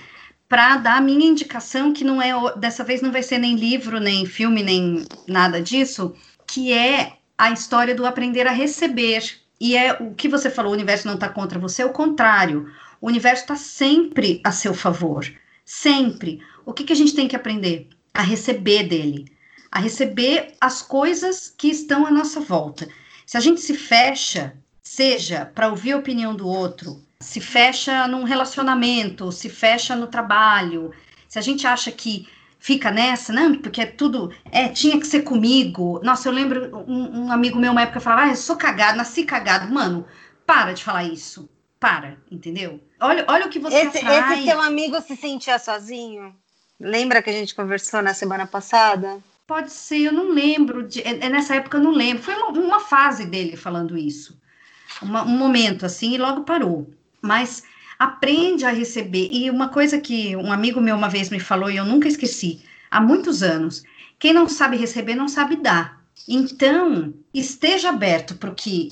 para dar a minha indicação, que não é dessa vez não vai ser nem livro, nem filme, nem nada disso, que é a história do aprender a receber. E é o que você falou, o universo não está contra você, é o contrário. O universo está sempre a seu favor. Sempre. O que, que a gente tem que aprender? A receber dele. A receber as coisas que estão à nossa volta. Se a gente se fecha, seja para ouvir a opinião do outro, se fecha num relacionamento, se fecha no trabalho, se a gente acha que fica nessa, não, porque é tudo, é, tinha que ser comigo. Nossa, eu lembro um, um amigo meu uma época falava, ah, eu sou cagado, nasci cagado. Mano, para de falar isso. Para, entendeu? Olha, olha o que você esse, atrai. Esse seu amigo se sentia sozinho? Lembra que a gente conversou na semana passada? Pode ser, eu não lembro. De, é, é nessa época eu não lembro. Foi uma, uma fase dele falando isso. Uma, um momento assim e logo parou mas aprende a receber. E uma coisa que um amigo meu uma vez me falou e eu nunca esqueci, há muitos anos: quem não sabe receber não sabe dar. Então, esteja aberto para o que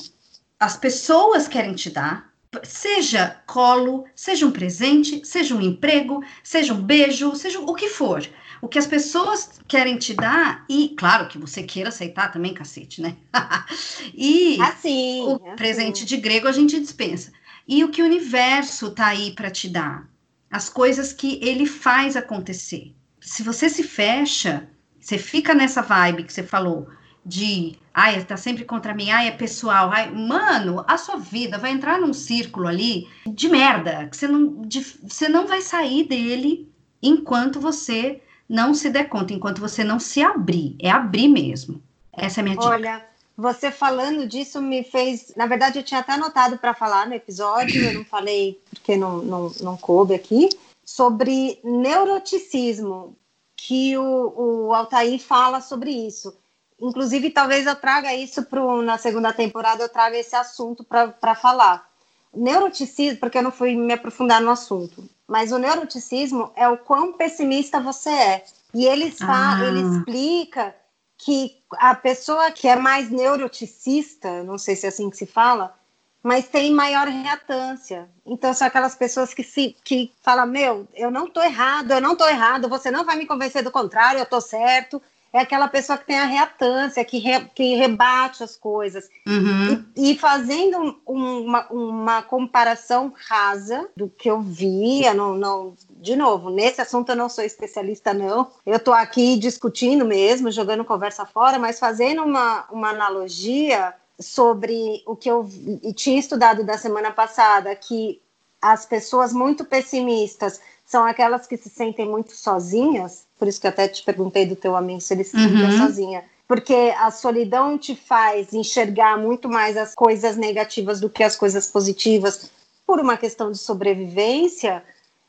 as pessoas querem te dar, seja colo, seja um presente, seja um emprego, seja um beijo, seja o que for. O que as pessoas querem te dar, e claro que você queira aceitar também, cacete, né? e assim, o assim. presente de grego a gente dispensa e o que o universo tá aí para te dar, as coisas que ele faz acontecer. Se você se fecha, você fica nessa vibe que você falou de, ai, tá sempre contra mim, ai, é pessoal, ai, mano, a sua vida vai entrar num círculo ali de merda, que você não, de, você não vai sair dele enquanto você não se der conta, enquanto você não se abrir. É abrir mesmo. Essa é a minha dica. Olha, você falando disso me fez. Na verdade, eu tinha até anotado para falar no episódio, eu não falei porque não, não, não coube aqui, sobre neuroticismo, que o, o Altair fala sobre isso. Inclusive, talvez eu traga isso pro, na segunda temporada, eu traga esse assunto para falar. Neuroticismo, porque eu não fui me aprofundar no assunto, mas o neuroticismo é o quão pessimista você é. E ele, ah. ele explica que a pessoa que é mais neuroticista, não sei se é assim que se fala, mas tem maior reatância. Então são aquelas pessoas que se que falam, meu, eu não estou errado, eu não estou errado, você não vai me convencer do contrário, eu estou certo. É aquela pessoa que tem a reatância, que, re, que rebate as coisas. Uhum. E, e, fazendo um, uma, uma comparação rasa do que eu via, não, não, de novo, nesse assunto eu não sou especialista, não. Eu estou aqui discutindo mesmo, jogando conversa fora, mas fazendo uma, uma analogia sobre o que eu tinha estudado da semana passada, que as pessoas muito pessimistas são aquelas que se sentem muito sozinhas, por isso que eu até te perguntei do teu amigo se ele se sentia uhum. sozinha. Porque a solidão te faz enxergar muito mais as coisas negativas do que as coisas positivas, por uma questão de sobrevivência,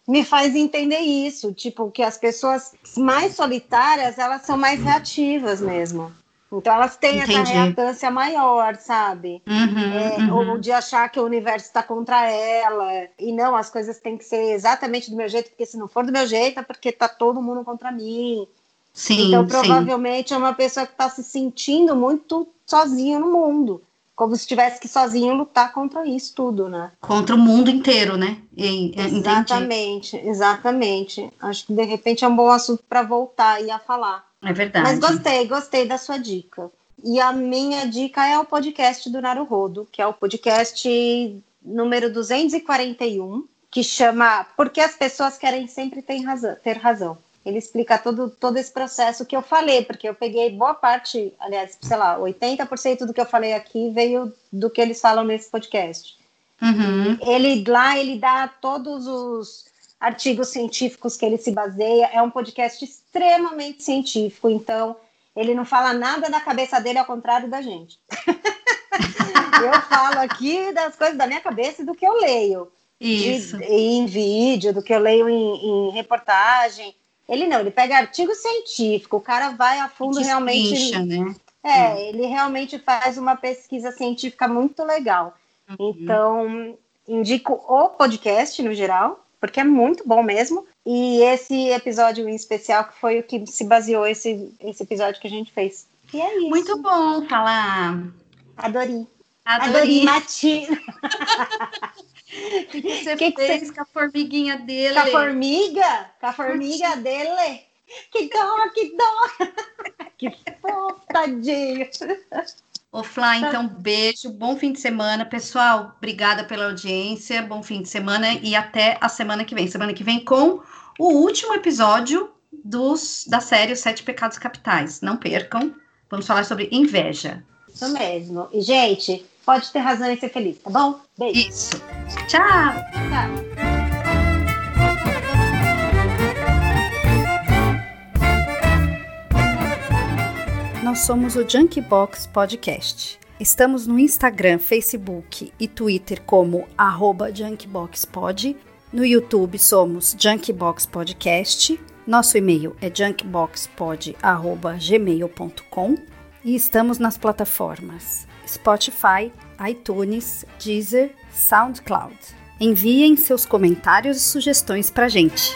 me faz entender isso, tipo, que as pessoas mais solitárias, elas são mais reativas mesmo. Então elas têm Entendi. essa reatância maior, sabe? Uhum, é, uhum. Ou de achar que o universo está contra ela. E não, as coisas têm que ser exatamente do meu jeito, porque se não for do meu jeito é porque tá todo mundo contra mim. Sim, então provavelmente sim. é uma pessoa que está se sentindo muito sozinha no mundo como se tivesse que sozinho lutar contra isso tudo, né? Contra o mundo inteiro, né? E, exatamente, entendi. exatamente. Acho que de repente é um bom assunto para voltar e a falar. É verdade. Mas gostei, gostei da sua dica. E a minha dica é o podcast do Naruhodo, que é o podcast número 241, que chama Porque as pessoas querem sempre ter razão. Ter razão ele explica todo, todo esse processo que eu falei, porque eu peguei boa parte, aliás, sei lá, 80% do que eu falei aqui veio do que eles falam nesse podcast. Uhum. Ele lá, ele dá todos os artigos científicos que ele se baseia, é um podcast extremamente científico, então Ele não fala nada da cabeça dele ao contrário da gente. eu falo aqui das coisas da minha cabeça e do que eu leio. Isso. De, em vídeo, do que eu leio em, em, reportagem. Ele não, ele pega artigo científico, o cara vai a fundo realmente. Né? É, hum. ele realmente faz uma pesquisa científica muito legal. Uhum. Então, indico o podcast no geral, porque é muito bom mesmo. E esse episódio em especial que foi o que se baseou esse, esse episódio que a gente fez. E é isso. Muito bom falar. Adori. Adori, Adori Matina. que você que fez que você... com a formiguinha dele? Com a formiga? Com a formiga dele? Que dó, que dó! que fofo, tadinho! Ô, Flá, então beijo, bom fim de semana. Pessoal, obrigada pela audiência, bom fim de semana e até a semana que vem. Semana que vem com o último episódio dos, da série Os Sete Pecados Capitais. Não percam, vamos falar sobre inveja. Isso mesmo. E, gente, pode ter razão em ser feliz, tá bom? Beijo. Isso. Tchau. Tchau. Nós somos o Junkbox Podcast. Estamos no Instagram, Facebook e Twitter como junkboxpod. No YouTube somos Junkbox Podcast. Nosso e-mail é junkboxpod.gmail.com e estamos nas plataformas Spotify, iTunes, Deezer, SoundCloud. Enviem seus comentários e sugestões para gente.